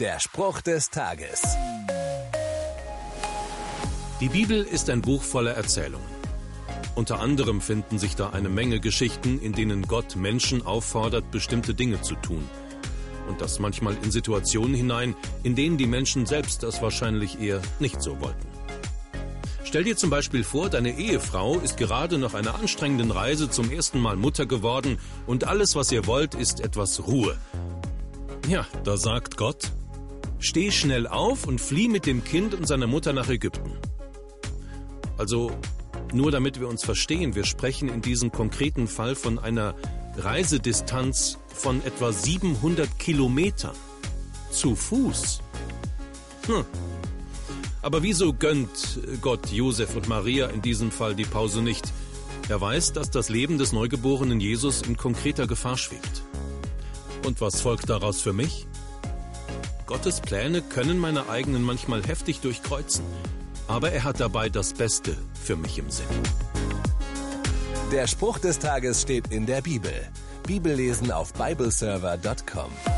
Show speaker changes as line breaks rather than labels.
Der Spruch des Tages.
Die Bibel ist ein Buch voller Erzählungen. Unter anderem finden sich da eine Menge Geschichten, in denen Gott Menschen auffordert, bestimmte Dinge zu tun. Und das manchmal in Situationen hinein, in denen die Menschen selbst das wahrscheinlich eher nicht so wollten. Stell dir zum Beispiel vor, deine Ehefrau ist gerade nach einer anstrengenden Reise zum ersten Mal Mutter geworden und alles, was ihr wollt, ist etwas Ruhe. Ja, da sagt Gott, steh schnell auf und flieh mit dem Kind und seiner Mutter nach Ägypten. Also, nur damit wir uns verstehen, wir sprechen in diesem konkreten Fall von einer Reisedistanz von etwa 700 Kilometern. Zu Fuß. Hm. Aber wieso gönnt Gott Josef und Maria in diesem Fall die Pause nicht? Er weiß, dass das Leben des neugeborenen Jesus in konkreter Gefahr schwebt. Und was folgt daraus für mich? Gottes Pläne können meine eigenen manchmal heftig durchkreuzen, aber er hat dabei das Beste für mich im Sinn.
Der Spruch des Tages steht in der Bibel. Bibellesen auf bibleserver.com.